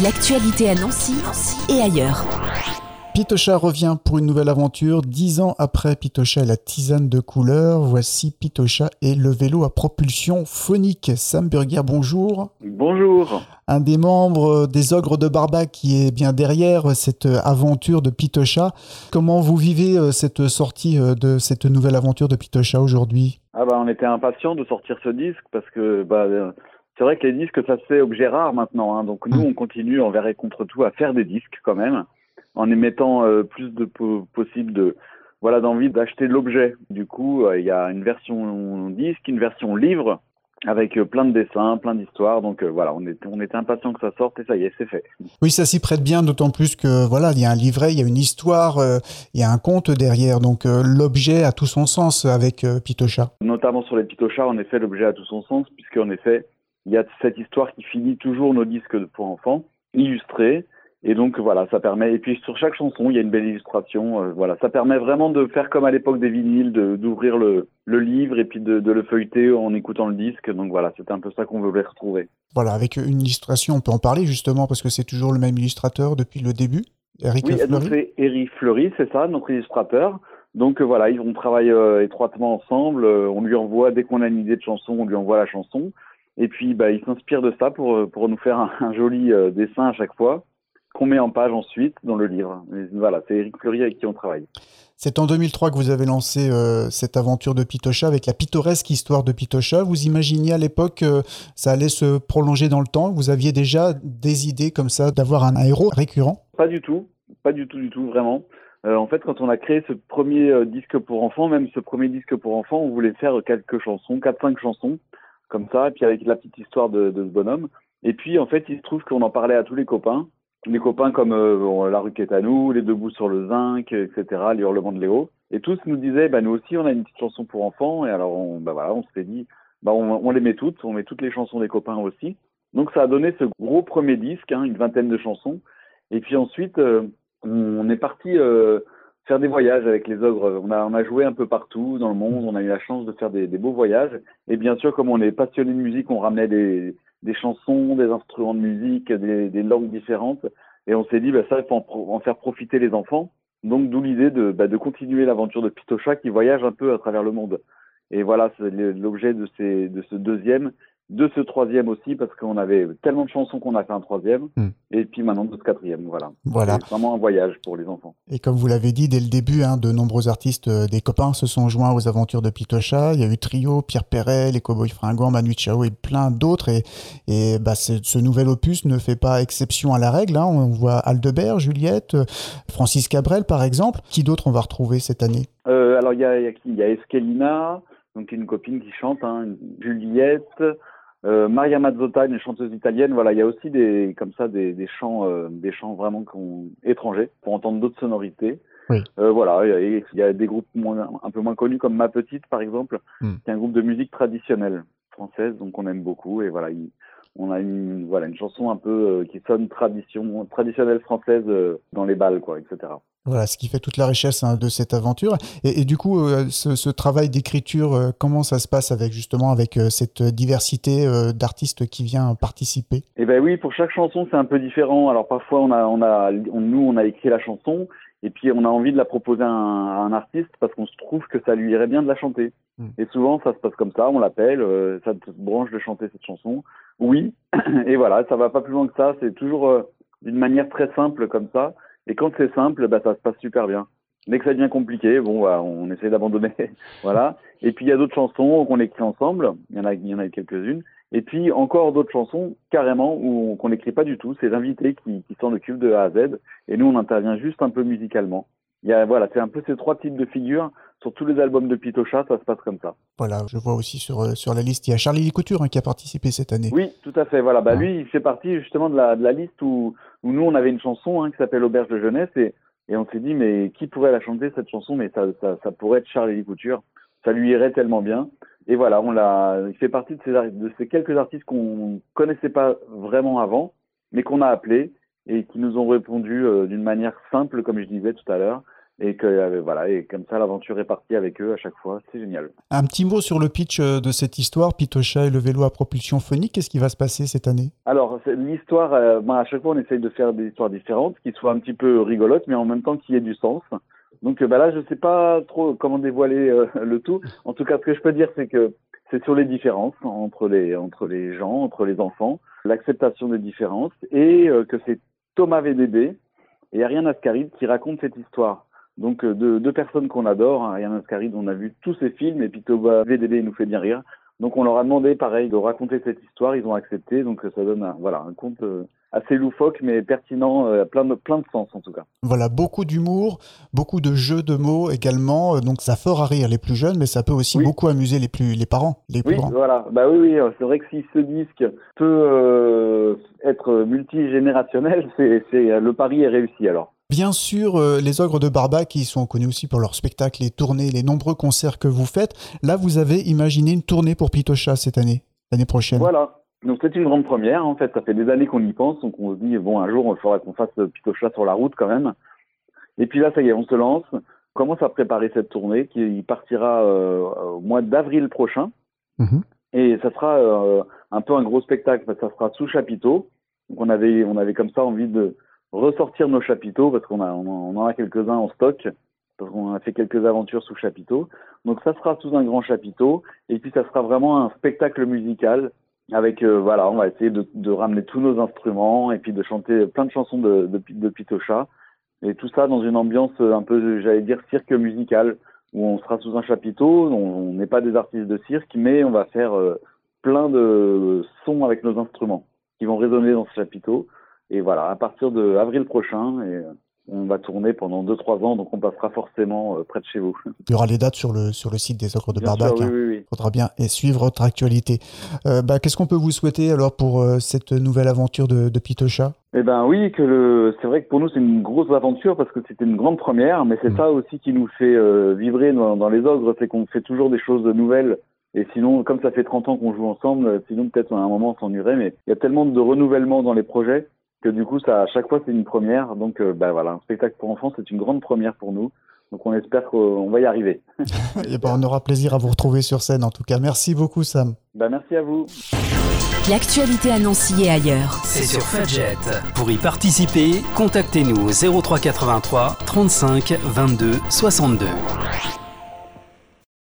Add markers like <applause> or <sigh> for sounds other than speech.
L'actualité à Nancy, et ailleurs. Pitocha revient pour une nouvelle aventure. Dix ans après Pitocha et la tisane de couleur, voici Pitocha et le vélo à propulsion phonique. Sam Burger, bonjour. Bonjour. Un des membres des Ogres de Barbac qui est bien derrière cette aventure de Pitocha. Comment vous vivez euh, cette sortie euh, de cette nouvelle aventure de Pitocha aujourd'hui? Ah bah on était impatients de sortir ce disque parce que bah, euh, c'est vrai que les disques ça se fait objet rare maintenant. Hein. donc nous on continue envers et contre tout à faire des disques quand même en émettant euh, plus de possible de voilà d'envie d'acheter l'objet. Du coup, euh, il y a une version disque, une version livre avec euh, plein de dessins, plein d'histoires. Donc voilà, on était, on était impatient que ça sorte et ça y est, c'est fait. Oui, ça s'y prête bien, d'autant plus que voilà, il y a un livret, il y a une histoire, il y a un conte derrière. Donc l'objet a tout son sens avec Pitocha. Notamment sur les Pitocha, en effet, l'objet a tout son sens puisque en effet, il y a cette histoire qui finit toujours nos disques pour enfants, illustrés et donc voilà, ça permet. Et puis sur chaque chanson, il y a une belle illustration. Euh, voilà, ça permet vraiment de faire comme à l'époque des vinyles, d'ouvrir le, le, livre et puis de, de, le feuilleter en écoutant le disque. Donc voilà, c'est un peu ça qu'on voulait retrouver. Voilà, avec une illustration, on peut en parler justement parce que c'est toujours le même illustrateur depuis le début. Eric oui, c'est Eric Fleury, c'est ça, notre illustrateur. Donc euh, voilà, ils, on travaille euh, étroitement ensemble. on lui envoie dès qu'on a une idée de chanson, on lui envoie la chanson. Et puis bah, il s'inspire de ça pour pour nous faire un, un joli dessin à chaque fois qu'on met en page ensuite dans le livre. voilà, c'est Eric Fleury avec qui on travaille. C'est en 2003 que vous avez lancé euh, cette aventure de Pitocha avec la pittoresque histoire de Pitocha. Vous imaginiez à l'époque que ça allait se prolonger dans le temps? Vous aviez déjà des idées comme ça d'avoir un héros récurrent? Pas du tout, pas du tout, du tout, vraiment. Euh, en fait, quand on a créé ce premier euh, disque pour enfants, même ce premier disque pour enfants, on voulait faire quelques chansons, 4-5 chansons, comme ça, et puis avec la petite histoire de, de ce bonhomme. Et puis, en fait, il se trouve qu'on en parlait à tous les copains les copains comme euh, La rue qui à nous, Les Debout sur le Zinc, etc., Les Hurlements de Léo. Et tous nous disaient, bah, nous aussi, on a une petite chanson pour enfants. Et alors, on, bah, voilà, on s'est dit, bah, on, les met toutes, on met toutes les chansons des copains aussi. Donc, ça a donné ce gros premier disque, hein, une vingtaine de chansons. Et puis ensuite, euh, on est parti euh, faire des voyages avec les ogres. On a, joué un peu partout dans le monde. On a eu la chance de faire des, beaux voyages. Et bien sûr, comme on est passionné de musique, on ramenait des, chansons, des instruments de musique, des, langues différentes. Et on s'est dit, bah, ça, il faut en, faire profiter les enfants. Donc, d'où l'idée de, bah, de continuer l'aventure de Pitocha qui voyage un peu à travers le monde. Et voilà, c'est l'objet de ce deuxième de ce troisième aussi parce qu'on avait tellement de chansons qu'on a fait un troisième hmm. et puis maintenant de ce quatrième voilà. Voilà. C'est vraiment un voyage pour les enfants. Et comme vous l'avez dit dès le début hein, de nombreux artistes euh, des copains se sont joints aux aventures de Pitocha il y a eu Trio Pierre Perret les Cowboys Fringants Manu Chao et plein d'autres. Et, et bah, ce nouvel opus ne fait pas exception à la règle hein. on voit Aldebert Juliette euh, Francis Cabrel par exemple. Qui d'autres on va retrouver cette année? Euh, alors il y a, il y a Eskelina donc une copine qui chante hein, Juliette euh, Maria Mazzotta, une chanteuse italienne, voilà, il y a aussi des comme ça des, des chants, euh, des chants vraiment étrangers pour entendre d'autres sonorités. Oui. Euh, voilà, il y, a des groupes moins, un peu moins connus comme Ma Petite par exemple, hmm. qui est un groupe de musique traditionnelle française, donc on aime beaucoup et voilà, on a une voilà une chanson un peu qui sonne tradition traditionnelle française dans les balles quoi, etc. Voilà, ce qui fait toute la richesse hein, de cette aventure. Et, du coup, euh, ce, travail d'écriture, euh, comment ça se passe avec justement avec euh, cette diversité d'artistes qui vient participer? Eh ben oui, pour chaque chanson, c'est un peu différent. Alors parfois, on a, on a, nous, on a écrit la chanson et puis on a envie de la proposer à un, artiste parce qu'on se trouve que ça lui irait bien de la chanter. Hmm. Et souvent, ça se passe comme ça. On l'appelle, ça te branche de chanter cette chanson. Oui, <clears throat> et voilà, ça va pas plus loin que ça. C'est toujours d'une manière très simple comme ça. Et quand c'est simple, bah, ça se passe super bien. Dès que ça devient compliqué, bon, bah, on essaie d'abandonner. <laughs> voilà. Et puis il y a d'autres chansons qu'on écrit ensemble. Il y en a, il y en a quelques-unes. Et puis encore d'autres chansons carrément où qu'on n'écrit pas du tout. C'est l'invité qui, qui s'en occupe de A à Z. Et nous, on intervient juste un peu musicalement. Il y a, voilà, c'est un peu ces trois types de figures. Sur tous les albums de Pitocha, ça se passe comme ça. Voilà, je vois aussi sur, euh, sur la liste, il y a Charlie Couture hein, qui a participé cette année. Oui, tout à fait. Voilà, bah, lui, il fait partie justement de la, de la liste où, où nous, on avait une chanson hein, qui s'appelle Auberge de jeunesse et, et on s'est dit, mais qui pourrait la chanter cette chanson? Mais ça, ça, ça pourrait être Charlie Couture. Ça lui irait tellement bien. Et voilà, on l'a, il fait partie de ces, de ces quelques artistes qu'on connaissait pas vraiment avant, mais qu'on a appelés et qui nous ont répondu euh, d'une manière simple, comme je disais tout à l'heure. et que euh, voilà et comme ça l'aventure est partie avec eux à chaque fois. C'est génial. Un petit mot sur le pitch euh, de cette histoire. Pitocha et le vélo à propulsion phonique qu'est-ce qui va se passer cette année? Alors l'histoire euh, à chaque fois on essaye de faire des histoires différentes qui soient un petit peu rigolotes mais en même temps qui aient du sens. Donc bah là je sais pas trop comment dévoiler <laughs> le tout. En tout cas ce que je peux dire c'est que c'est sur les différences entre les entre les gens entre les enfants l'acceptation des différences et que c'est Thomas VDB et Ariane Ascaride qui raconte cette histoire donc euh, deux, deux personnes qu'on adore, hein, Ariane Ascaride, on a vu tous ses films et puis Toba VDB nous fait bien rire. Donc on leur a demandé pareil de raconter cette histoire, ils ont accepté, donc ça donne un, voilà un conte euh, assez loufoque mais pertinent, euh, plein de plein de sens en tout cas. Voilà beaucoup d'humour, beaucoup de jeux de mots également, donc ça fera rire les plus jeunes, mais ça peut aussi beaucoup amuser les plus les parents, les plus oui, grands. Voilà, bah oui oui, c'est vrai que si ce disque peut être multigénérationnel, <laughs> c'est c'est le pari est réussi alors. Bien sûr, euh, les Ogres de Barba, qui sont connus aussi pour leurs spectacles, les tournées, les nombreux concerts que vous faites. Là, vous avez imaginé une tournée pour Pitocha cette année, l'année prochaine. Voilà. Donc c'est une grande première. En fait, ça fait des années qu'on y pense. Donc on se dit, bon, un jour, il faudra qu'on fasse Pitocha sur la route quand même. Et puis là, ça y est, on se lance. On commence à préparer cette tournée qui partira euh, au mois d'avril prochain. Mhm. Et ça sera euh, un peu un gros spectacle. Ça sera sous chapiteau. Donc on avait, on avait comme ça envie de ressortir nos chapiteaux parce qu'on a, on en a quelques-uns en stock parce qu'on a fait quelques aventures sous chapiteau. Donc ça sera sous un grand chapiteau et puis ça sera vraiment un spectacle musical avec euh, voilà, on va essayer de, de, ramener tous nos instruments et puis de chanter plein de chansons de, de, de Pitocha et tout ça dans une ambiance un peu, j'allais dire cirque musical où on sera sous un chapiteau. On n'est pas des artistes de cirque, mais on va faire euh, plein de sons avec nos instruments qui vont résonner dans ce chapiteau. Et voilà, à partir de avril prochain, et euh, on va tourner pendant 2-3 ans, donc on passera forcément euh, près de chez vous. <laughs> Il y aura les dates sur le, sur le site des Ogres de Barbac. Il hein. faudra bien et suivre votre actualité. Euh, bah, Qu'est-ce qu'on peut vous souhaiter alors pour cette nouvelle aventure de, de Pitocha Eh ben oui, que le... c'est vrai que pour nous c'est une grosse aventure parce que c'était une grande première, mais c'est mm. ça aussi qui nous fait vibrer dans, dans les Ogres, c'est qu'on fait toujours des choses nouvelles et sinon, comme ça fait 30 ans qu'on joue ensemble, sinon peut-être à un moment on s'ennuierait, mais il y a tellement de renouvellement dans les projets que du coup, ça, à chaque fois, c'est une première. Donc, euh, bah, voilà, un spectacle pour enfants, c'est une grande première pour nous. Donc, on espère qu'on va y arriver. <laughs> Et ben, on aura plaisir à vous retrouver sur scène, en tout cas. Merci beaucoup, Sam. Bah, merci à vous. L'actualité annoncée et ailleurs. C'est sur Fudget. Pour y participer, contactez-nous au 0383 35 22 62.